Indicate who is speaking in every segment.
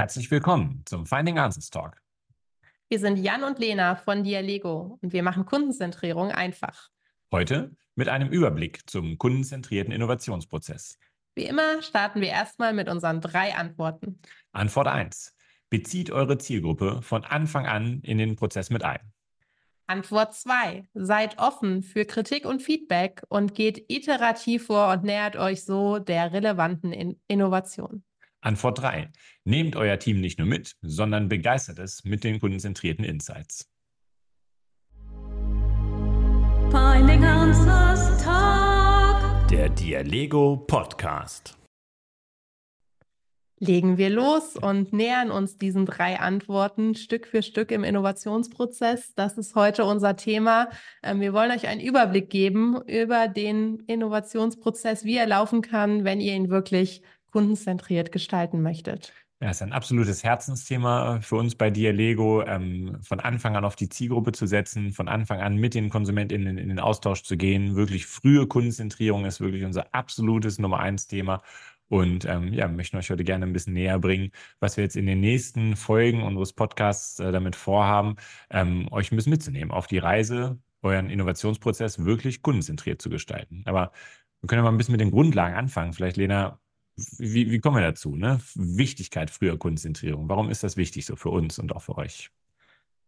Speaker 1: Herzlich willkommen zum Finding Answers Talk.
Speaker 2: Wir sind Jan und Lena von Dialego und wir machen Kundenzentrierung einfach.
Speaker 1: Heute mit einem Überblick zum kundenzentrierten Innovationsprozess.
Speaker 2: Wie immer starten wir erstmal mit unseren drei Antworten.
Speaker 1: Antwort 1. Bezieht eure Zielgruppe von Anfang an in den Prozess mit ein.
Speaker 2: Antwort 2. Seid offen für Kritik und Feedback und geht iterativ vor und nähert euch so der relevanten in Innovation.
Speaker 1: Antwort 3. Nehmt euer Team nicht nur mit, sondern begeistert es mit den kundenzentrierten Insights.
Speaker 3: Finding Answers Talk.
Speaker 1: Der Dialego Podcast.
Speaker 2: Legen wir los und nähern uns diesen drei Antworten Stück für Stück im Innovationsprozess. Das ist heute unser Thema. Ähm, wir wollen euch einen Überblick geben über den Innovationsprozess, wie er laufen kann, wenn ihr ihn wirklich kundenzentriert gestalten möchtet.
Speaker 1: Ja, ist ein absolutes Herzensthema für uns bei Dialego, ähm, von Anfang an auf die Zielgruppe zu setzen, von Anfang an mit den KonsumentInnen in den Austausch zu gehen. Wirklich frühe Kundenzentrierung ist wirklich unser absolutes Nummer eins Thema. Und ähm, ja, möchten euch heute gerne ein bisschen näher bringen, was wir jetzt in den nächsten Folgen unseres Podcasts äh, damit vorhaben, ähm, euch ein bisschen mitzunehmen auf die Reise, euren Innovationsprozess wirklich kundenzentriert zu gestalten. Aber wir können ja mal ein bisschen mit den Grundlagen anfangen. Vielleicht, Lena, wie, wie kommen wir dazu? Ne? Wichtigkeit früher Konzentrierung. Warum ist das wichtig so für uns und auch für euch?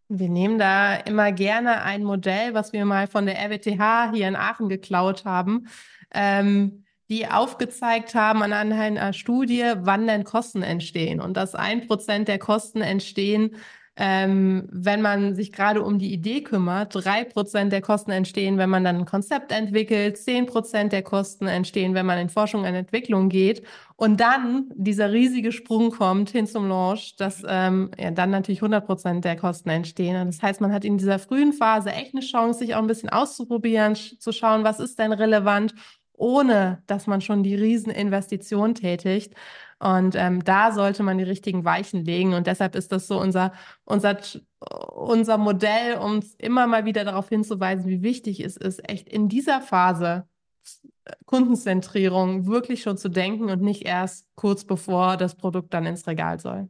Speaker 2: Wir nehmen da immer gerne ein Modell, was wir mal von der RWTH hier in Aachen geklaut haben, ähm, die aufgezeigt haben anhand einer Studie, wann denn Kosten entstehen und dass ein Prozent der Kosten entstehen, ähm, wenn man sich gerade um die Idee kümmert, drei Prozent der Kosten entstehen, wenn man dann ein Konzept entwickelt, zehn Prozent der Kosten entstehen, wenn man in Forschung und Entwicklung geht und dann dieser riesige Sprung kommt hin zum Launch, dass ähm, ja, dann natürlich 100 Prozent der Kosten entstehen. Und das heißt, man hat in dieser frühen Phase echt eine Chance, sich auch ein bisschen auszuprobieren, zu schauen, was ist denn relevant ohne dass man schon die Rieseninvestition tätigt. Und ähm, da sollte man die richtigen Weichen legen. Und deshalb ist das so unser, unser, unser Modell, um immer mal wieder darauf hinzuweisen, wie wichtig es ist, echt in dieser Phase Kundenzentrierung wirklich schon zu denken und nicht erst kurz bevor das Produkt dann ins Regal soll.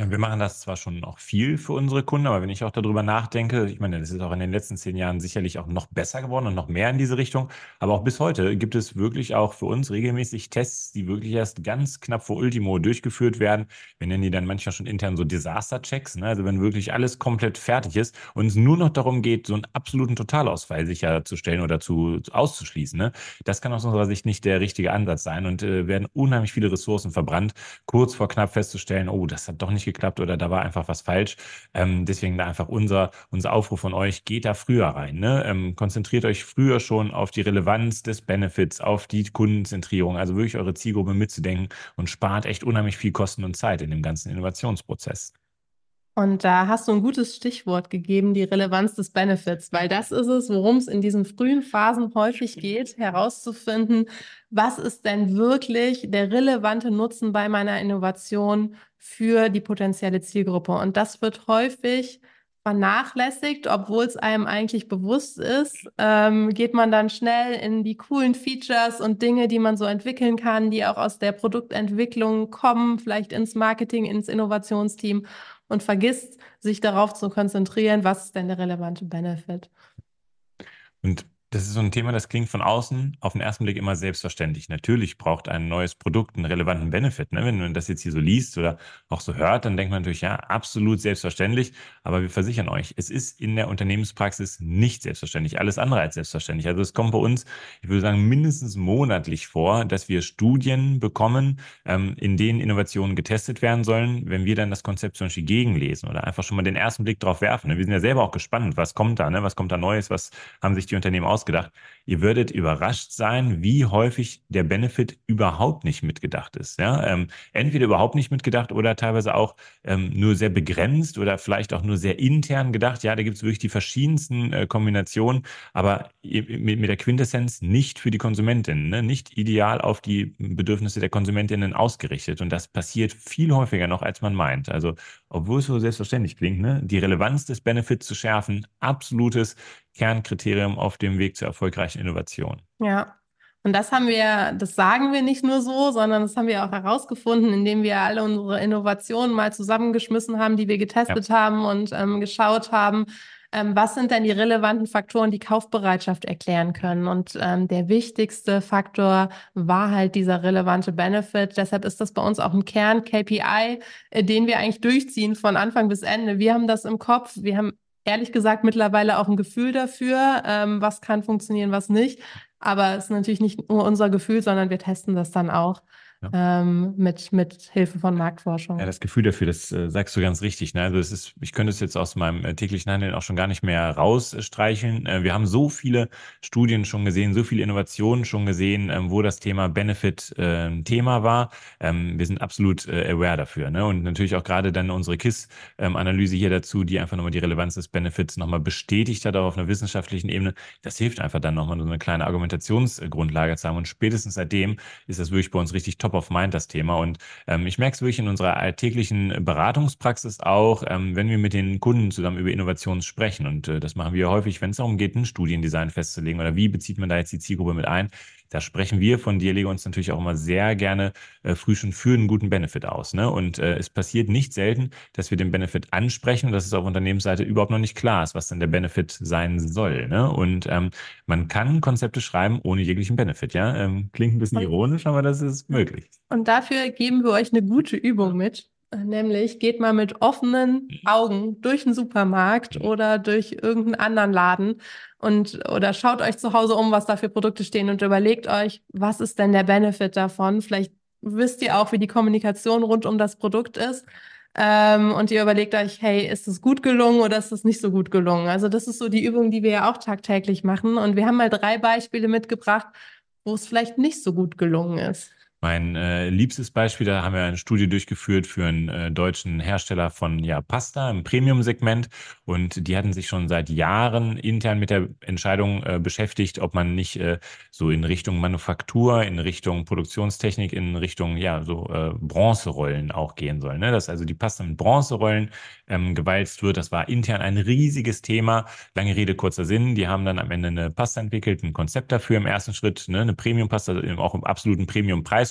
Speaker 1: Ja, wir machen das zwar schon auch viel für unsere Kunden, aber wenn ich auch darüber nachdenke, ich meine, das ist auch in den letzten zehn Jahren sicherlich auch noch besser geworden und noch mehr in diese Richtung. Aber auch bis heute gibt es wirklich auch für uns regelmäßig Tests, die wirklich erst ganz knapp vor Ultimo durchgeführt werden. Wir nennen die dann manchmal schon intern so Disaster-Checks. Ne? Also wenn wirklich alles komplett fertig ist und es nur noch darum geht, so einen absoluten Totalausfall sicherzustellen oder zu, auszuschließen. Ne? Das kann aus unserer Sicht nicht der richtige Ansatz sein und äh, werden unheimlich viele Ressourcen verbrannt, kurz vor knapp festzustellen, oh, das hat doch nicht geklappt oder da war einfach was falsch. Ähm, deswegen da einfach unser, unser Aufruf von euch, geht da früher rein. Ne? Ähm, konzentriert euch früher schon auf die Relevanz des Benefits, auf die Kundenzentrierung, also wirklich eure Zielgruppe mitzudenken und spart echt unheimlich viel Kosten und Zeit in dem ganzen Innovationsprozess.
Speaker 2: Und da hast du ein gutes Stichwort gegeben, die Relevanz des Benefits, weil das ist es, worum es in diesen frühen Phasen häufig geht, herauszufinden, was ist denn wirklich der relevante Nutzen bei meiner Innovation für die potenzielle Zielgruppe. Und das wird häufig vernachlässigt, obwohl es einem eigentlich bewusst ist, ähm, geht man dann schnell in die coolen Features und Dinge, die man so entwickeln kann, die auch aus der Produktentwicklung kommen, vielleicht ins Marketing, ins Innovationsteam und vergisst, sich darauf zu konzentrieren, was ist denn der relevante Benefit.
Speaker 1: Und das ist so ein Thema, das klingt von außen auf den ersten Blick immer selbstverständlich. Natürlich braucht ein neues Produkt einen relevanten Benefit. Ne? Wenn man das jetzt hier so liest oder auch so hört, dann denkt man natürlich, ja, absolut selbstverständlich. Aber wir versichern euch, es ist in der Unternehmenspraxis nicht selbstverständlich. Alles andere als selbstverständlich. Also es kommt bei uns, ich würde sagen, mindestens monatlich vor, dass wir Studien bekommen, ähm, in denen Innovationen getestet werden sollen. Wenn wir dann das Konzept zum Beispiel gegenlesen oder einfach schon mal den ersten Blick drauf werfen. Ne? Wir sind ja selber auch gespannt, was kommt da, ne? was kommt da Neues, was haben sich die Unternehmen aus ausgedacht. Ihr würdet überrascht sein, wie häufig der Benefit überhaupt nicht mitgedacht ist. Ja? Ähm, entweder überhaupt nicht mitgedacht oder teilweise auch ähm, nur sehr begrenzt oder vielleicht auch nur sehr intern gedacht. Ja, da gibt es wirklich die verschiedensten äh, Kombinationen, aber mit, mit, der Quintessenz nicht für die Konsumentinnen, ne? nicht ideal auf die Bedürfnisse der Konsumentinnen ausgerichtet. Und das passiert viel häufiger noch, als man meint. Also, obwohl es so selbstverständlich klingt, ne? die Relevanz des Benefits zu schärfen, absolutes Kernkriterium auf dem Weg zur erfolgreichen Innovation.
Speaker 2: Ja. Und das haben wir, das sagen wir nicht nur so, sondern das haben wir auch herausgefunden, indem wir alle unsere Innovationen mal zusammengeschmissen haben, die wir getestet ja. haben und ähm, geschaut haben, ähm, was sind denn die relevanten Faktoren, die Kaufbereitschaft erklären können? Und ähm, der wichtigste Faktor war halt dieser relevante Benefit. Deshalb ist das bei uns auch ein Kern-KPI, äh, den wir eigentlich durchziehen von Anfang bis Ende. Wir haben das im Kopf. Wir haben ehrlich gesagt mittlerweile auch ein Gefühl dafür, ähm, was kann funktionieren, was nicht. Aber es ist natürlich nicht nur unser Gefühl, sondern wir testen das dann auch ja. ähm, mit, mit Hilfe von Marktforschung.
Speaker 1: Ja, das Gefühl dafür, das äh, sagst du ganz richtig. Ne? Also es ist, ich könnte es jetzt aus meinem äh, täglichen Handeln auch schon gar nicht mehr rausstreicheln. Äh, wir haben so viele Studien schon gesehen, so viele Innovationen schon gesehen, ähm, wo das Thema Benefit äh, Thema war. Ähm, wir sind absolut äh, aware dafür. Ne? Und natürlich auch gerade dann unsere KISS-Analyse hier dazu, die einfach nochmal die Relevanz des Benefits nochmal bestätigt hat, auch auf einer wissenschaftlichen Ebene. Das hilft einfach dann nochmal so eine kleine Argumentationsgrundlage zu haben. Und spätestens seitdem ist das wirklich bei uns richtig top top of mind, das Thema. Und ähm, ich merke es wirklich in unserer alltäglichen Beratungspraxis auch, ähm, wenn wir mit den Kunden zusammen über Innovationen sprechen. Und äh, das machen wir häufig, wenn es darum geht, ein Studiendesign festzulegen oder wie bezieht man da jetzt die Zielgruppe mit ein. Da sprechen wir von dir, lege uns natürlich auch immer sehr gerne äh, früh schon für einen guten Benefit aus. Ne? Und äh, es passiert nicht selten, dass wir den Benefit ansprechen und dass es auf Unternehmensseite überhaupt noch nicht klar ist, was denn der Benefit sein soll. Ne? Und ähm, man kann Konzepte schreiben ohne jeglichen Benefit. Ja, ähm, klingt ein bisschen ironisch, aber das ist möglich.
Speaker 2: Und dafür geben wir euch eine gute Übung mit. Nämlich geht mal mit offenen mhm. Augen durch den Supermarkt mhm. oder durch irgendeinen anderen Laden und oder schaut euch zu Hause um, was da für Produkte stehen und überlegt euch, was ist denn der Benefit davon? Vielleicht wisst ihr auch, wie die Kommunikation rund um das Produkt ist. Ähm, und ihr überlegt euch, hey, ist es gut gelungen oder ist es nicht so gut gelungen? Also das ist so die Übung, die wir ja auch tagtäglich machen. Und wir haben mal drei Beispiele mitgebracht, wo es vielleicht nicht so gut gelungen ist.
Speaker 1: Mein äh, liebstes Beispiel, da haben wir eine Studie durchgeführt für einen äh, deutschen Hersteller von ja, Pasta im Premium-Segment und die hatten sich schon seit Jahren intern mit der Entscheidung äh, beschäftigt, ob man nicht äh, so in Richtung Manufaktur, in Richtung Produktionstechnik, in Richtung ja so äh, Bronzerollen auch gehen soll. Ne? Dass also die Pasta mit Bronzerollen ähm, gewalzt wird. Das war intern ein riesiges Thema. Lange Rede, kurzer Sinn. Die haben dann am Ende eine Pasta entwickelt, ein Konzept dafür im ersten Schritt, ne? eine Premium-Pasta, auch im absoluten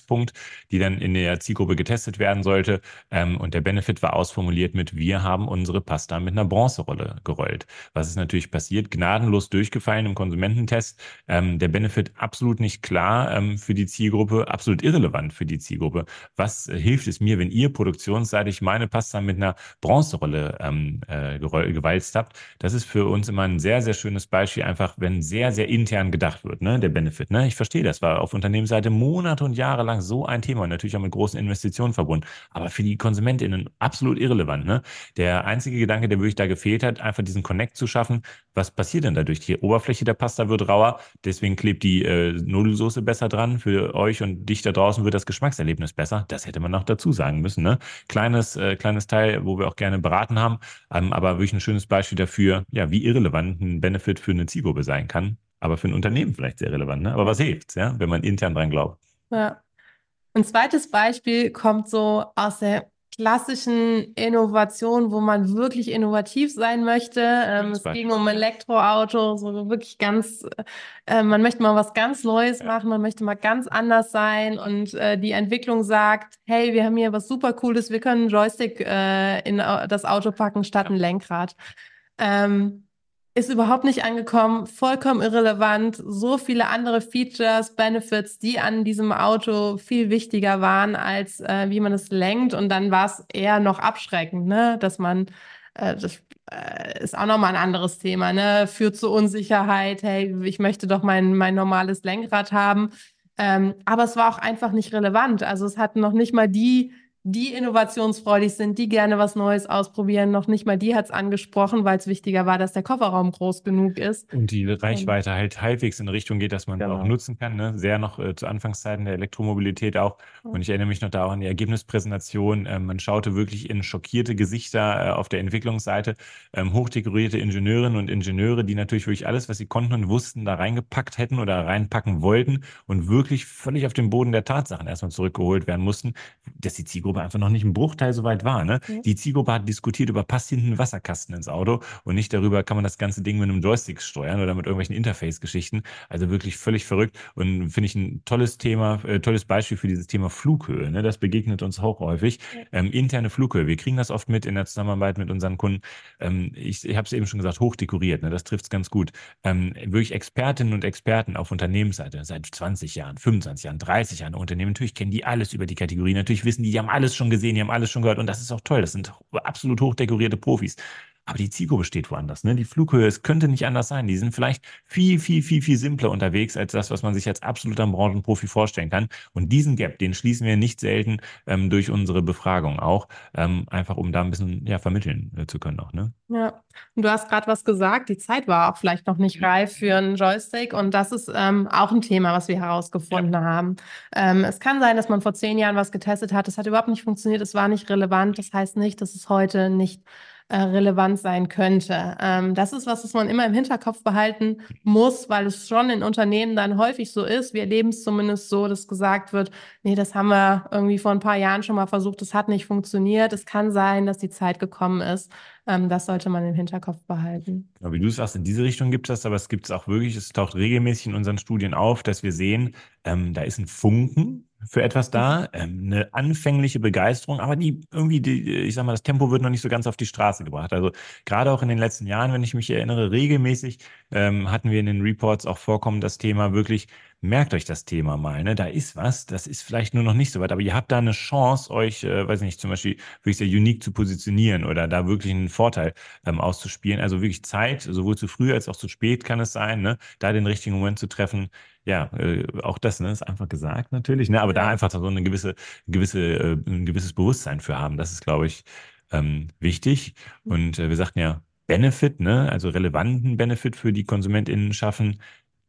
Speaker 1: Premium-Preispunkt, die dann in der Zielgruppe getestet werden sollte. Ähm, und der Benefit war ausformuliert mit, wir haben unsere Pasta mit einer Bronzerolle gerollt. Was ist natürlich passiert? Gnadenlos durchgefallen im Konsumententest. Ähm, der Benefit absolut nicht klar ähm, für die Zielgruppe, absolut irrelevant für die Zielgruppe. Was äh, hilft es mir, wenn ihr produktionsseitig meine Pasta mit einer Bronzerolle Rolle ähm, äh, gewalzt habt. Das ist für uns immer ein sehr, sehr schönes Beispiel, einfach wenn sehr, sehr intern gedacht wird, ne, der Benefit. Ne? Ich verstehe, das war auf Unternehmensseite Monate und Jahre lang so ein Thema und natürlich auch mit großen Investitionen verbunden, aber für die KonsumentInnen absolut irrelevant. Ne? Der einzige Gedanke, der wirklich da gefehlt hat, einfach diesen Connect zu schaffen. Was passiert denn dadurch? Die Oberfläche der Pasta wird rauer, deswegen klebt die äh, Nudelsoße besser dran. Für euch und dich da draußen wird das Geschmackserlebnis besser. Das hätte man noch dazu sagen müssen. Ne? Kleines, äh, kleines Teil, wo wir auch gerne beraten haben. Ähm, aber wirklich ein schönes Beispiel dafür, ja, wie irrelevant ein Benefit für eine Zielgruppe sein kann, aber für ein Unternehmen vielleicht sehr relevant. Ne? Aber was hilft ja, wenn man intern dran glaubt?
Speaker 2: Ja. Ein zweites Beispiel kommt so aus der klassischen Innovation, wo man wirklich innovativ sein möchte. Ähm, es ging um Elektroauto, so wirklich ganz, äh, man möchte mal was ganz Neues ja. machen, man möchte mal ganz anders sein und äh, die Entwicklung sagt, hey, wir haben hier was super Cooles, wir können einen Joystick äh, in das Auto packen statt ja. ein Lenkrad. Ähm, ist überhaupt nicht angekommen, vollkommen irrelevant. So viele andere Features, Benefits, die an diesem Auto viel wichtiger waren, als äh, wie man es lenkt. Und dann war es eher noch abschreckend, ne? dass man, äh, das äh, ist auch nochmal ein anderes Thema, ne? führt zu Unsicherheit. Hey, ich möchte doch mein, mein normales Lenkrad haben. Ähm, aber es war auch einfach nicht relevant. Also es hatten noch nicht mal die die innovationsfreudig sind, die gerne was Neues ausprobieren. Noch nicht mal die hat es angesprochen, weil es wichtiger war, dass der Kofferraum groß genug ist.
Speaker 1: Und die Reichweite halt halbwegs in Richtung geht, dass man genau. auch nutzen kann. Ne? Sehr noch äh, zu Anfangszeiten der Elektromobilität auch. Und ich erinnere mich noch da auch an die Ergebnispräsentation. Ähm, man schaute wirklich in schockierte Gesichter äh, auf der Entwicklungsseite. Ähm, hochdekorierte Ingenieurinnen und Ingenieure, die natürlich wirklich alles, was sie konnten und wussten, da reingepackt hätten oder reinpacken wollten und wirklich völlig auf den Boden der Tatsachen erstmal zurückgeholt werden mussten, dass die Zielgruppe Zielgruppe einfach noch nicht ein Bruchteil so weit war. Ne?
Speaker 2: Ja.
Speaker 1: Die Zielgruppe hat diskutiert über, passt hinten ein Wasserkasten ins Auto und nicht darüber, kann man das ganze Ding mit einem Joystick steuern oder mit irgendwelchen Interface-Geschichten. Also wirklich völlig verrückt und finde ich ein tolles Thema, äh, tolles Beispiel für dieses Thema Flughöhe. Ne? Das begegnet uns auch häufig. Ähm, interne Flughöhe. Wir kriegen das oft mit in der Zusammenarbeit mit unseren Kunden. Ähm, ich ich habe es eben schon gesagt, hochdekoriert. Ne? Das trifft es ganz gut. Ähm, wirklich Expertinnen und Experten auf Unternehmensseite seit 20 Jahren, 25 Jahren, 30 Jahren Unternehmen. Natürlich kennen die alles über die Kategorie. Natürlich wissen die, die haben alles schon gesehen, die haben alles schon gehört. Und das ist auch toll. Das sind absolut hochdekorierte Profis. Aber die Zielgruppe steht woanders. Ne? Die Flughöhe, es könnte nicht anders sein. Die sind vielleicht viel, viel, viel, viel simpler unterwegs als das, was man sich als absoluter Branchenprofi vorstellen kann. Und diesen Gap, den schließen wir nicht selten ähm, durch unsere Befragung auch, ähm, einfach um da ein bisschen ja, vermitteln äh, zu können auch. Ne?
Speaker 2: Ja, und du hast gerade was gesagt, die Zeit war auch vielleicht noch nicht reif für einen Joystick und das ist ähm, auch ein Thema, was wir herausgefunden haben. Ähm, es kann sein, dass man vor zehn Jahren was getestet hat, es hat überhaupt nicht funktioniert, es war nicht relevant, das heißt nicht, dass es heute nicht äh, relevant sein könnte. Ähm, das ist was, was man immer im Hinterkopf behalten muss, weil es schon in Unternehmen dann häufig so ist. Wir erleben es zumindest so, dass gesagt wird, nee, das haben wir irgendwie vor ein paar Jahren schon mal versucht, das hat nicht funktioniert. Es kann sein, dass die Zeit gekommen ist. Ähm, das sollte man im Hinterkopf behalten.
Speaker 1: Genau, wie du sagst, in diese Richtung gibt es das, aber es gibt es auch wirklich, es taucht regelmäßig in unseren Studien auf, dass wir sehen, ähm, da ist ein Funken für etwas da, ähm, eine anfängliche Begeisterung, aber die irgendwie, die, ich sag mal, das Tempo wird noch nicht so ganz auf die Straße gebracht. Also gerade auch in den letzten Jahren, wenn ich mich erinnere, regelmäßig ähm, hatten wir in den Reports auch vorkommen, das Thema wirklich, merkt euch das Thema mal, ne? Da ist was, das ist vielleicht nur noch nicht so weit, aber ihr habt da eine Chance, euch, äh, weiß nicht, zum Beispiel wirklich sehr unique zu positionieren oder da wirklich einen Vorteil ähm, auszuspielen. Also wirklich Zeit, sowohl zu früh als auch zu spät kann es sein, ne? Da den richtigen Moment zu treffen. Ja, äh, auch das ne, ist einfach gesagt natürlich, ne? aber da einfach so eine gewisse, gewisse, äh, ein gewisses Bewusstsein für haben. Das ist, glaube ich, ähm, wichtig. Und äh, wir sagten ja, Benefit, ne? also relevanten Benefit für die KonsumentInnen schaffen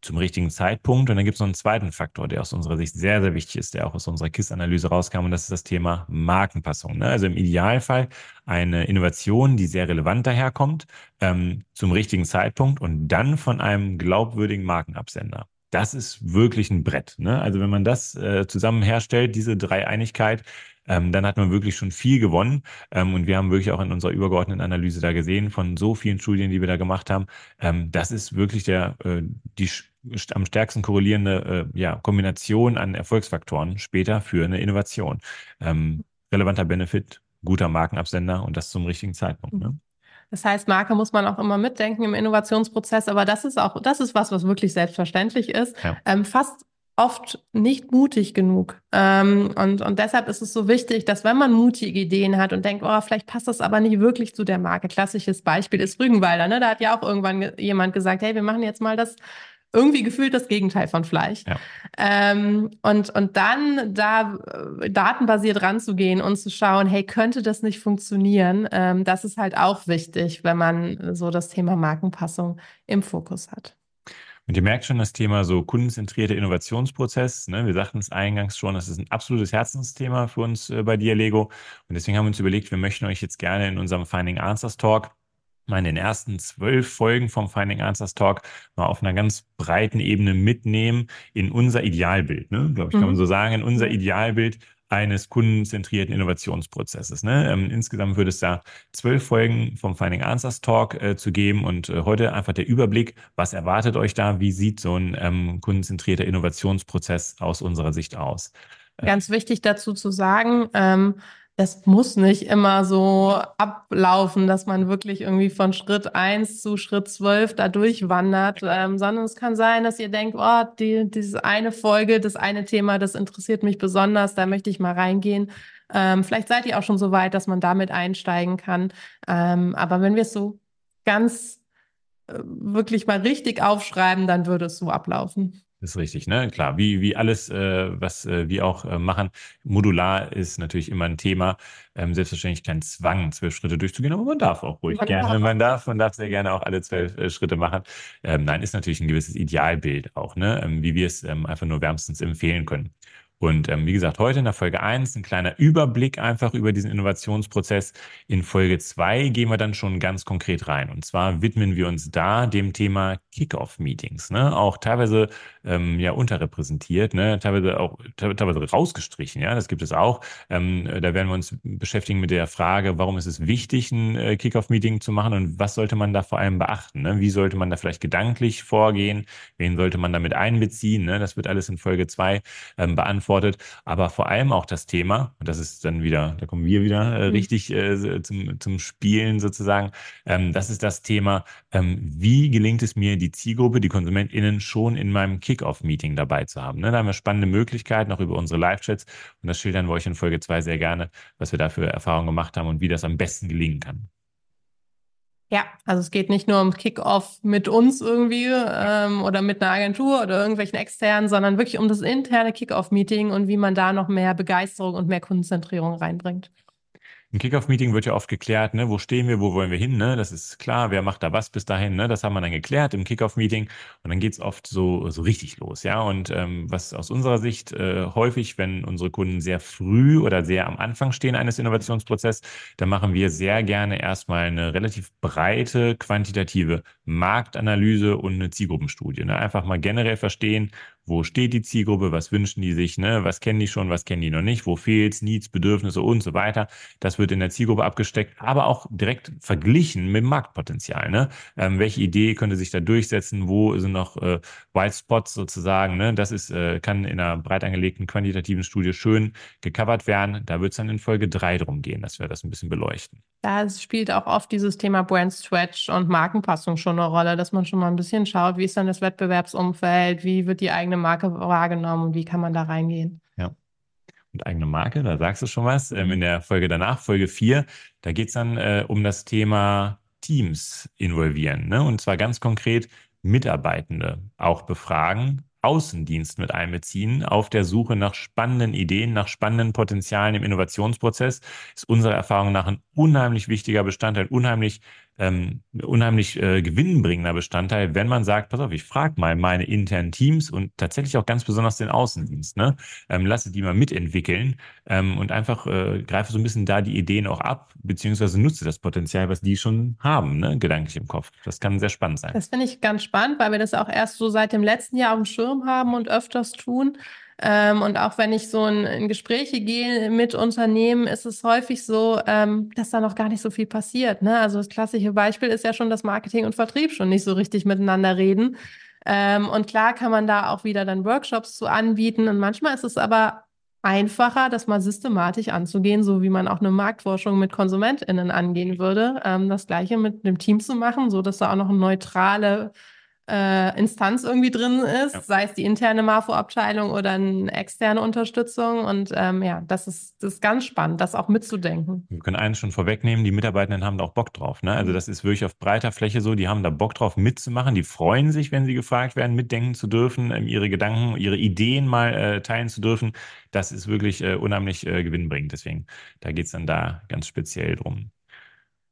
Speaker 1: zum richtigen Zeitpunkt. Und dann gibt es noch einen zweiten Faktor, der aus unserer Sicht sehr, sehr wichtig ist, der auch aus unserer KISS-Analyse rauskam, und das ist das Thema Markenpassung. Ne? Also im Idealfall eine Innovation, die sehr relevant daherkommt, ähm, zum richtigen Zeitpunkt und dann von einem glaubwürdigen Markenabsender. Das ist wirklich ein Brett. Ne? Also wenn man das äh, zusammen herstellt, diese Dreieinigkeit, ähm, dann hat man wirklich schon viel gewonnen. Ähm, und wir haben wirklich auch in unserer übergeordneten Analyse da gesehen, von so vielen Studien, die wir da gemacht haben, ähm, das ist wirklich der, äh, die am stärksten korrelierende äh, ja, Kombination an Erfolgsfaktoren später für eine Innovation. Ähm, relevanter Benefit, guter Markenabsender und das zum richtigen Zeitpunkt. Ne?
Speaker 2: Das heißt, Marke muss man auch immer mitdenken im Innovationsprozess, aber das ist auch, das ist was, was wirklich selbstverständlich ist.
Speaker 1: Ja.
Speaker 2: Ähm, fast oft nicht mutig genug. Ähm, und, und deshalb ist es so wichtig, dass wenn man mutige Ideen hat und denkt, oh, vielleicht passt das aber nicht wirklich zu der Marke. Klassisches Beispiel ist Rügenwalder, ne? Da hat ja auch irgendwann ge- jemand gesagt, hey, wir machen jetzt mal das irgendwie gefühlt das Gegenteil von Fleisch.
Speaker 1: Ja.
Speaker 2: Ähm, und, und dann da äh, datenbasiert ranzugehen und zu schauen, hey, könnte das nicht funktionieren? Ähm, das ist halt auch wichtig, wenn man so das Thema Markenpassung im Fokus hat.
Speaker 1: Und ihr merkt schon das Thema so kundenzentrierter Innovationsprozess. Ne? Wir sagten es eingangs schon, das ist ein absolutes Herzensthema für uns äh, bei Dialego. Und deswegen haben wir uns überlegt, wir möchten euch jetzt gerne in unserem Finding Answers Talk mal in den ersten zwölf Folgen vom Finding Answers Talk mal auf einer ganz breiten Ebene mitnehmen in unser Idealbild. Ne? Glaube ich, kann man
Speaker 2: Mhm.
Speaker 1: so sagen, in unser. Idealbild eines kundenzentrierten Innovationsprozesses. Ne? Ähm, insgesamt würde es da zwölf Folgen vom Finding Answers Talk äh, zu geben und äh, heute einfach der Überblick, was erwartet euch da, wie sieht so ein ähm, kundenzentrierter Innovationsprozess aus unserer Sicht aus.
Speaker 2: Ganz wichtig dazu zu sagen, ähm, das muss nicht immer so ablaufen, dass man wirklich irgendwie von Schritt eins zu Schritt zwölf da durchwandert, ähm, sondern es kann sein, dass ihr denkt, oh, die, diese eine Folge, das eine Thema, das interessiert mich besonders, da möchte ich mal reingehen. Ähm, vielleicht seid ihr auch schon so weit, dass man damit einsteigen kann. Ähm, aber wenn wir es so ganz äh, wirklich mal richtig aufschreiben, dann würde es so ablaufen.
Speaker 1: Das ist richtig, ne? Klar, wie, wie alles, äh, was äh, wir auch äh, machen, modular ist natürlich immer ein Thema. Ähm, selbstverständlich kein Zwang, zwölf Schritte durchzugehen, aber man darf auch ruhig
Speaker 2: Man
Speaker 1: gerne.
Speaker 2: darf.
Speaker 1: Man darf, man darf sehr gerne auch alle zwölf äh, Schritte machen. Ähm, nein, ist natürlich ein gewisses Idealbild auch, ne? Ähm, wie wir es ähm, einfach nur wärmstens empfehlen können. Und ähm, wie gesagt, heute in der Folge 1 ein kleiner Überblick einfach über diesen Innovationsprozess. In Folge 2 gehen wir dann schon ganz konkret rein. Und zwar widmen wir uns da dem Thema Kickoff-Meetings. Ne? Auch teilweise ähm, ja unterrepräsentiert, ne? teilweise auch teilweise rausgestrichen. Ja, das gibt es auch. Ähm, da werden wir uns beschäftigen mit der Frage, warum ist es wichtig, ein äh, Kickoff-Meeting zu machen und was sollte man da vor allem beachten? Ne? Wie sollte man da vielleicht gedanklich vorgehen? Wen sollte man damit einbeziehen? Ne? Das wird alles in Folge 2 ähm, beantwortet beantwortet, aber vor allem auch das Thema, und das ist dann wieder, da kommen wir wieder äh, mhm. richtig äh, zum, zum Spielen sozusagen, ähm, das ist das Thema, ähm, wie gelingt es mir, die Zielgruppe, die KonsumentInnen schon in meinem Kick-Off-Meeting dabei zu haben. Ne? Da haben wir spannende Möglichkeiten, auch über unsere Live-Chats und das schildern wir euch in Folge 2 sehr gerne, was wir da für Erfahrungen gemacht haben und wie das am besten gelingen kann.
Speaker 2: Ja, also es geht nicht nur um Kickoff mit uns irgendwie ähm, oder mit einer Agentur oder irgendwelchen externen, sondern wirklich um das interne Kickoff-Meeting und wie man da noch mehr Begeisterung und mehr Konzentrierung reinbringt.
Speaker 1: Im Kickoff-Meeting wird ja oft geklärt, ne, wo stehen wir, wo wollen wir hin, ne? Das ist klar, wer macht da was bis dahin, ne? Das haben wir dann geklärt im Kickoff-Meeting und dann geht's oft so, so richtig los, ja. Und ähm, was aus unserer Sicht äh, häufig, wenn unsere Kunden sehr früh oder sehr am Anfang stehen eines Innovationsprozesses, dann machen wir sehr gerne erstmal eine relativ breite, quantitative Marktanalyse und eine Zielgruppenstudie. Ne? Einfach mal generell verstehen, wo steht die Zielgruppe, was wünschen die sich, ne? was kennen die schon, was kennen die noch nicht, wo fehlt's, Needs, Bedürfnisse und so weiter. Das wird in der Zielgruppe abgesteckt, aber auch direkt verglichen mit dem Marktpotenzial. Ne? Ähm, welche Idee könnte sich da durchsetzen, wo sind noch äh, White Spots sozusagen. Ne? Das ist, äh, kann in einer breit angelegten quantitativen Studie schön gecovert werden. Da wird es dann in Folge drei drum gehen, dass wir das ein bisschen beleuchten.
Speaker 2: Da spielt auch oft dieses Thema Brand Stretch und Markenpassung schon eine Rolle, dass man schon mal ein bisschen schaut, wie ist dann das Wettbewerbsumfeld, wie wird die eigene Marke wahrgenommen und wie kann man da reingehen.
Speaker 1: Ja. Und eigene Marke, da sagst du schon was. Ähm, in der Folge danach, Folge 4, da geht es dann äh, um das Thema Teams involvieren. Ne? Und zwar ganz konkret Mitarbeitende auch befragen, Außendienst mit einbeziehen auf der Suche nach spannenden Ideen, nach spannenden Potenzialen im Innovationsprozess, ist unserer Erfahrung nach ein unheimlich wichtiger Bestandteil, unheimlich ähm, unheimlich äh, gewinnbringender Bestandteil, wenn man sagt, pass auf, ich frage mal meine internen Teams und tatsächlich auch ganz besonders den Außendienst, ne? Ähm, lasse die mal mitentwickeln ähm, und einfach äh, greife so ein bisschen da die Ideen auch ab, beziehungsweise nutze das Potenzial, was die schon haben, ne? gedanklich im Kopf. Das kann sehr spannend sein.
Speaker 2: Das finde ich ganz spannend, weil wir das auch erst so seit dem letzten Jahr auf dem Schirm haben und öfters tun. Ähm, und auch wenn ich so in, in, Gespräche gehe mit Unternehmen, ist es häufig so, ähm, dass da noch gar nicht so viel passiert. Ne? Also das klassische Beispiel ist ja schon, dass Marketing und Vertrieb schon nicht so richtig miteinander reden. Ähm, und klar kann man da auch wieder dann Workshops zu anbieten. Und manchmal ist es aber einfacher, das mal systematisch anzugehen, so wie man auch eine Marktforschung mit KonsumentInnen angehen würde. Ähm, das Gleiche mit dem Team zu machen, so dass da auch noch eine neutrale äh, Instanz irgendwie drin ist, ja. sei es die interne MAFO-Abteilung oder eine externe Unterstützung. Und ähm, ja, das ist, das ist ganz spannend, das auch mitzudenken.
Speaker 1: Wir können eines schon vorwegnehmen, die Mitarbeitenden haben da auch Bock drauf. Ne? Also mhm. das ist wirklich auf breiter Fläche so, die haben da Bock drauf mitzumachen, die freuen sich, wenn sie gefragt werden, mitdenken zu dürfen, ähm, ihre Gedanken, ihre Ideen mal äh, teilen zu dürfen. Das ist wirklich äh, unheimlich äh, gewinnbringend. Deswegen, da geht es dann da ganz speziell drum.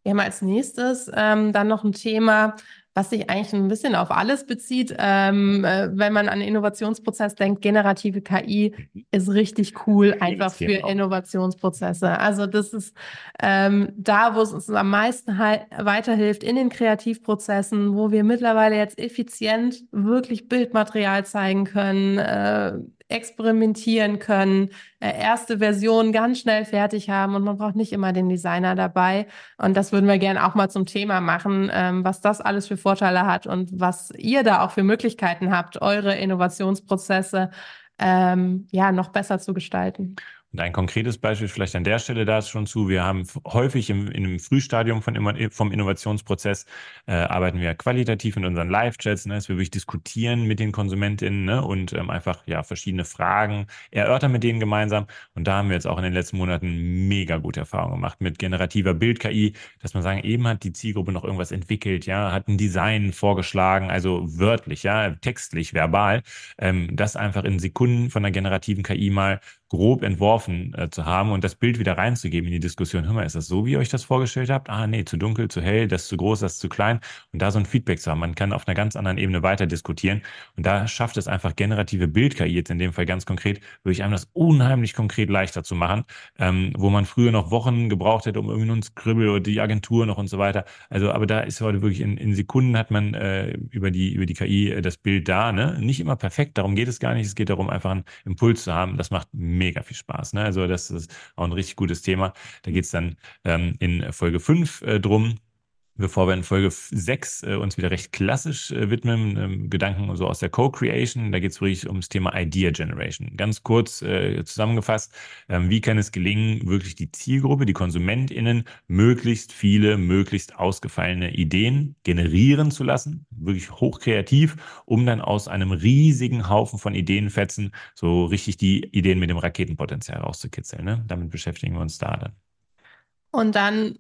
Speaker 2: Wir haben als nächstes ähm, dann noch ein Thema, was sich eigentlich ein bisschen auf alles bezieht. Ähm, äh, wenn man an Innovationsprozess denkt, generative KI ist richtig cool, einfach für Innovationsprozesse. Also das ist ähm, da, wo es uns am meisten halt weiterhilft in den Kreativprozessen, wo wir mittlerweile jetzt effizient wirklich Bildmaterial zeigen können, äh, experimentieren können, äh, erste Versionen ganz schnell fertig haben und man braucht nicht immer den Designer dabei. Und das würden wir gerne auch mal zum Thema machen, ähm, was das alles für Vorteile hat und was ihr da auch für Möglichkeiten habt, eure Innovationsprozesse ähm, ja noch besser zu gestalten.
Speaker 1: Und ein konkretes Beispiel vielleicht an der Stelle da ist schon zu. Wir haben häufig im, in einem Frühstadium von, vom Innovationsprozess äh, arbeiten wir qualitativ in unseren Live-Chats, ne, dass wir wirklich diskutieren mit den KonsumentInnen ne, und ähm, einfach ja verschiedene Fragen erörtern mit denen gemeinsam. Und da haben wir jetzt auch in den letzten Monaten mega gute Erfahrungen gemacht mit generativer Bild-KI, dass man sagen, eben hat die Zielgruppe noch irgendwas entwickelt, ja, hat ein Design vorgeschlagen, also wörtlich, ja, textlich, verbal, ähm, das einfach in Sekunden von der generativen KI mal grob entworfen äh, zu haben und das Bild wieder reinzugeben in die Diskussion. Hör mal, ist das so, wie ihr euch das vorgestellt habt? Ah, nee, zu dunkel, zu hell, das zu groß, das zu klein. Und da so ein Feedback zu haben. Man kann auf einer ganz anderen Ebene weiter diskutieren. Und da schafft es einfach generative Bild-KI jetzt in dem Fall ganz konkret, wirklich einem das unheimlich konkret leichter zu machen, ähm, wo man früher noch Wochen gebraucht hätte, um irgendwie nur ein Scribble oder die Agentur noch und so weiter. Also, aber da ist heute wirklich in, in Sekunden hat man äh, über die, über die KI äh, das Bild da, ne? Nicht immer perfekt, darum geht es gar nicht. Es geht darum, einfach einen Impuls zu haben. Das macht mega viel Spaß. Ne? Also das ist auch ein richtig gutes Thema. Da geht es dann ähm, in Folge 5 äh, drum bevor wir in Folge 6 äh, uns wieder recht klassisch äh, widmen, ähm, Gedanken so aus der Co-Creation, da geht es wirklich ums Thema Idea Generation. Ganz kurz äh, zusammengefasst, ähm, wie kann es gelingen, wirklich die Zielgruppe, die KonsumentInnen, möglichst viele, möglichst ausgefallene Ideen generieren zu lassen, wirklich hochkreativ, um dann aus einem riesigen Haufen von Ideenfetzen so richtig die Ideen mit dem Raketenpotenzial rauszukitzeln. Ne? Damit beschäftigen wir uns da dann.
Speaker 2: Und dann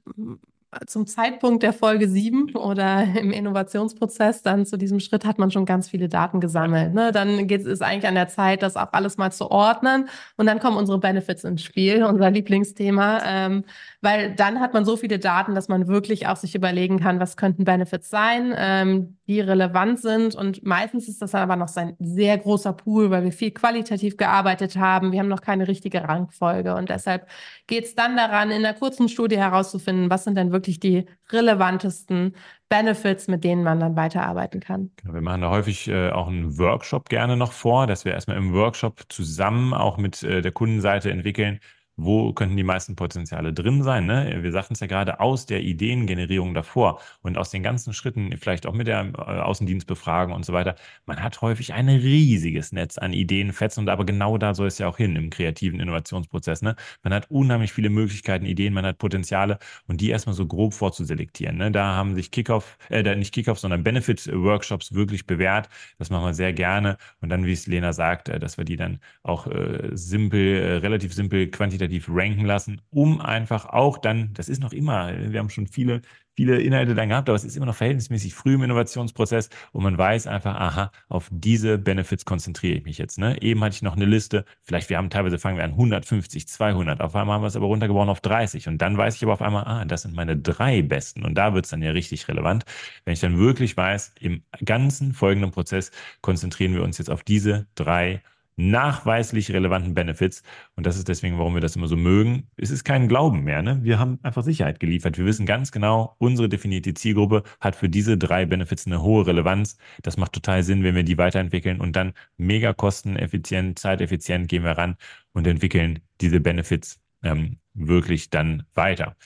Speaker 2: zum Zeitpunkt der Folge 7 oder im Innovationsprozess, dann zu diesem Schritt hat man schon ganz viele Daten gesammelt. Ne? Dann geht es eigentlich an der Zeit, das auch alles mal zu ordnen. Und dann kommen unsere Benefits ins Spiel, unser Lieblingsthema. Ähm, weil dann hat man so viele Daten, dass man wirklich auch sich überlegen kann, was könnten Benefits sein, ähm, die relevant sind. Und meistens ist das dann aber noch ein sehr großer Pool, weil wir viel qualitativ gearbeitet haben. Wir haben noch keine richtige Rangfolge. Und deshalb geht es dann daran, in einer kurzen Studie herauszufinden, was sind denn wirklich wirklich die relevantesten Benefits, mit denen man dann weiterarbeiten kann.
Speaker 1: Genau, wir machen da häufig äh, auch einen Workshop gerne noch vor, dass wir erstmal im Workshop zusammen auch mit äh, der Kundenseite entwickeln, wo könnten die meisten Potenziale drin sein? Ne? Wir sagten es ja gerade aus der Ideengenerierung davor und aus den ganzen Schritten, vielleicht auch mit der äh, Außendienstbefragung und so weiter. Man hat häufig ein riesiges Netz an Ideenfetzen und aber genau da soll es ja auch hin im kreativen Innovationsprozess. Ne? Man hat unheimlich viele Möglichkeiten, Ideen, man hat Potenziale und die erstmal so grob vorzuselektieren. Ne? Da haben sich Kickoff, äh, nicht Kickoff, sondern Benefit-Workshops wirklich bewährt. Das machen wir sehr gerne und dann, wie es Lena sagt, äh, dass wir die dann auch äh, simpel, äh, relativ simpel quantitativ qualitativ ranken lassen, um einfach auch dann, das ist noch immer, wir haben schon viele, viele Inhalte dann gehabt, aber es ist immer noch verhältnismäßig früh im Innovationsprozess und man weiß einfach, aha, auf diese Benefits konzentriere ich mich jetzt. Ne? Eben hatte ich noch eine Liste, vielleicht wir haben teilweise fangen wir an 150, 200, auf einmal haben wir es aber runtergebrochen auf 30 und dann weiß ich aber auf einmal, ah, das sind meine drei besten und da wird es dann ja richtig relevant, wenn ich dann wirklich weiß, im ganzen folgenden Prozess konzentrieren wir uns jetzt auf diese drei nachweislich relevanten Benefits. Und das ist deswegen, warum wir das immer so mögen. Es ist kein Glauben mehr. Ne? Wir haben einfach Sicherheit geliefert. Wir wissen ganz genau, unsere definierte Zielgruppe hat für diese drei Benefits eine hohe Relevanz. Das macht total Sinn, wenn wir die weiterentwickeln und dann mega kosteneffizient, zeiteffizient gehen wir ran und entwickeln diese Benefits ähm, wirklich dann weiter.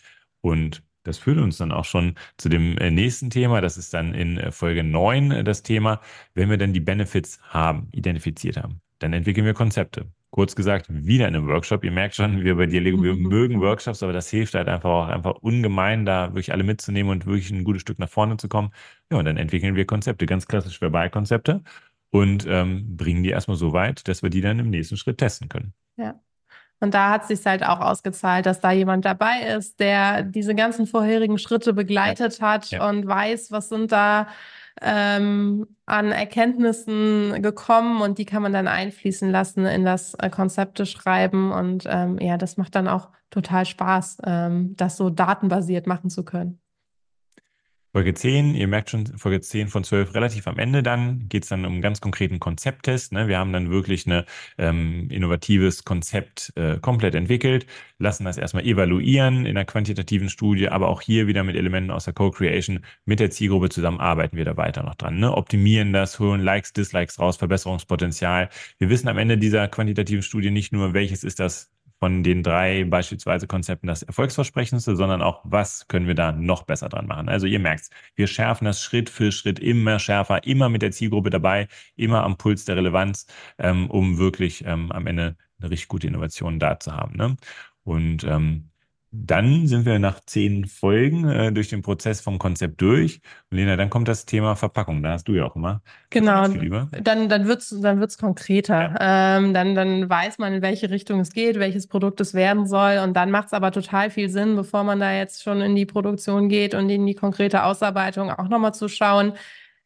Speaker 1: Und das führt uns dann auch schon zu dem äh, nächsten Thema. Das ist dann in äh, Folge 9 äh, das Thema, wenn wir dann die Benefits haben, identifiziert haben dann entwickeln wir Konzepte. Kurz gesagt, wieder in einem Workshop. Ihr merkt schon, wir bei dir Lego, wir mögen Workshops, aber das hilft halt einfach auch einfach ungemein, da wirklich alle mitzunehmen und wirklich ein gutes Stück nach vorne zu kommen. Ja, und dann entwickeln wir Konzepte, ganz klassisch Verbalkonzepte und ähm, bringen die erstmal so weit, dass wir die dann im nächsten Schritt testen können.
Speaker 2: Ja. Und da hat es sich halt auch ausgezahlt, dass da jemand dabei ist, der diese ganzen vorherigen Schritte begleitet ja. hat ja. und weiß, was sind da ähm, an Erkenntnissen gekommen und die kann man dann einfließen lassen in das äh, Konzepte schreiben. Und ähm, ja, das macht dann auch total Spaß, ähm, das so datenbasiert machen zu können.
Speaker 1: Folge 10, ihr merkt schon, Folge 10 von 12 relativ am Ende dann, geht es dann um einen ganz konkreten Konzepttest. Ne? Wir haben dann wirklich ein ähm, innovatives Konzept äh, komplett entwickelt, lassen das erstmal evaluieren in einer quantitativen Studie, aber auch hier wieder mit Elementen aus der Co-Creation mit der Zielgruppe zusammen arbeiten wir da weiter noch dran. Ne? Optimieren das, holen Likes, Dislikes raus, Verbesserungspotenzial. Wir wissen am Ende dieser quantitativen Studie nicht nur, welches ist das von den drei beispielsweise Konzepten das erfolgsversprechendste, sondern auch, was können wir da noch besser dran machen. Also ihr merkt, wir schärfen das Schritt für Schritt immer schärfer, immer mit der Zielgruppe dabei, immer am Puls der Relevanz, ähm, um wirklich ähm, am Ende eine richtig gute Innovation da zu haben. Ne? Und ähm, dann sind wir nach zehn Folgen äh, durch den Prozess vom Konzept durch. Und Lena, dann kommt das Thema Verpackung. Da hast du ja auch immer.
Speaker 2: Genau. Dann, dann wird es dann wird's konkreter. Ja. Ähm, dann, dann weiß man, in welche Richtung es geht, welches Produkt es werden soll. Und dann macht es aber total viel Sinn, bevor man da jetzt schon in die Produktion geht und in die konkrete Ausarbeitung auch nochmal zu schauen,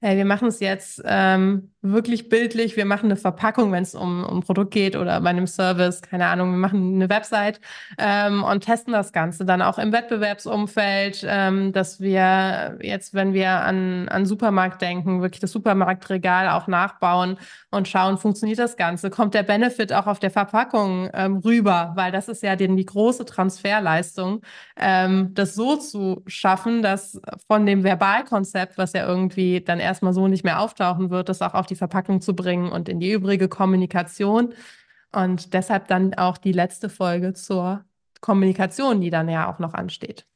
Speaker 2: wir machen es jetzt ähm, wirklich bildlich, wir machen eine Verpackung, wenn es um, um ein Produkt geht oder bei einem Service, keine Ahnung, wir machen eine Website ähm, und testen das Ganze dann auch im Wettbewerbsumfeld, ähm, dass wir jetzt, wenn wir an, an Supermarkt denken, wirklich das Supermarktregal auch nachbauen und schauen, funktioniert das Ganze? Kommt der Benefit auch auf der Verpackung ähm, rüber? Weil das ist ja die, die große Transferleistung, ähm, das so zu schaffen, dass von dem Verbalkonzept, was ja irgendwie dann erstmal so nicht mehr auftauchen wird, das auch auf die Verpackung zu bringen und in die übrige Kommunikation. Und deshalb dann auch die letzte Folge zur Kommunikation, die dann ja auch noch ansteht.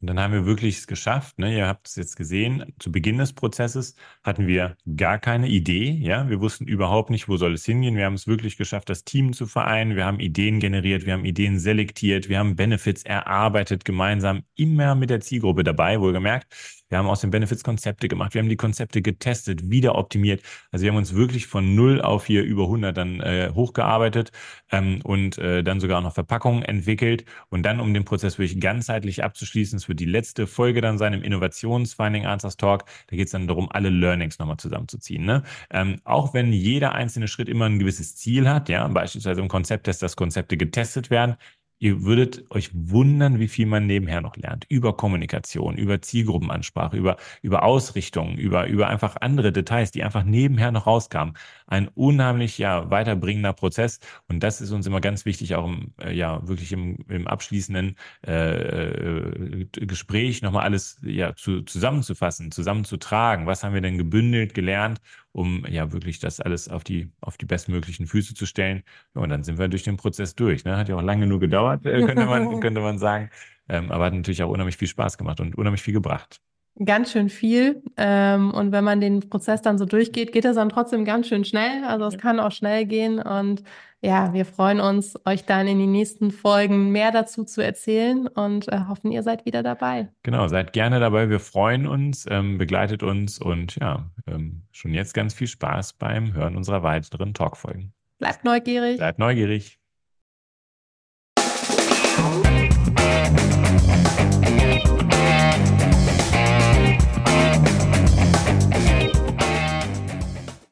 Speaker 1: Und dann haben wir wirklich es geschafft. Ne? Ihr habt es jetzt gesehen. Zu Beginn des Prozesses hatten wir gar keine Idee. Ja, wir wussten überhaupt nicht, wo soll es hingehen. Wir haben es wirklich geschafft, das Team zu vereinen. Wir haben Ideen generiert, wir haben Ideen selektiert, wir haben Benefits erarbeitet gemeinsam, immer mit der Zielgruppe dabei, wohlgemerkt. Wir haben aus den Benefits Konzepte gemacht. Wir haben die Konzepte getestet, wieder optimiert. Also wir haben uns wirklich von null auf hier über 100 dann äh, hochgearbeitet ähm, und äh, dann sogar noch Verpackungen entwickelt. Und dann, um den Prozess wirklich ganzheitlich abzuschließen, es wird die letzte Folge dann sein im Innovationsfinding Answers Talk. Da geht es dann darum, alle Learnings nochmal zusammenzuziehen. Ne? Ähm, auch wenn jeder einzelne Schritt immer ein gewisses Ziel hat, ja, beispielsweise im Konzepttest, dass Konzepte getestet werden, Ihr würdet euch wundern, wie viel man nebenher noch lernt. Über Kommunikation, über Zielgruppenansprache, über, über Ausrichtung, über, über einfach andere Details, die einfach nebenher noch rauskamen. Ein unheimlich, ja, weiterbringender Prozess. Und das ist uns immer ganz wichtig, auch im, äh, ja, wirklich im, im abschließenden äh, äh, Gespräch nochmal alles, ja, zu, zusammenzufassen, zusammenzutragen. Was haben wir denn gebündelt, gelernt? Um ja wirklich das alles auf die, auf die bestmöglichen Füße zu stellen. Ja, und dann sind wir durch den Prozess durch. Ne? Hat ja auch lange nur gedauert, äh, könnte, man, könnte man sagen. Ähm, aber hat natürlich auch unheimlich viel Spaß gemacht und unheimlich viel gebracht.
Speaker 2: Ganz schön viel. Ähm, und wenn man den Prozess dann so durchgeht, geht das dann trotzdem ganz schön schnell. Also es kann auch schnell gehen. Und ja, wir freuen uns, euch dann in den nächsten Folgen mehr dazu zu erzählen und äh, hoffen, ihr seid wieder dabei.
Speaker 1: Genau, seid gerne dabei. Wir freuen uns, ähm, begleitet uns und ja, ähm, schon jetzt ganz viel Spaß beim Hören unserer weiteren Talkfolgen.
Speaker 2: Bleibt neugierig.
Speaker 1: Bleibt neugierig.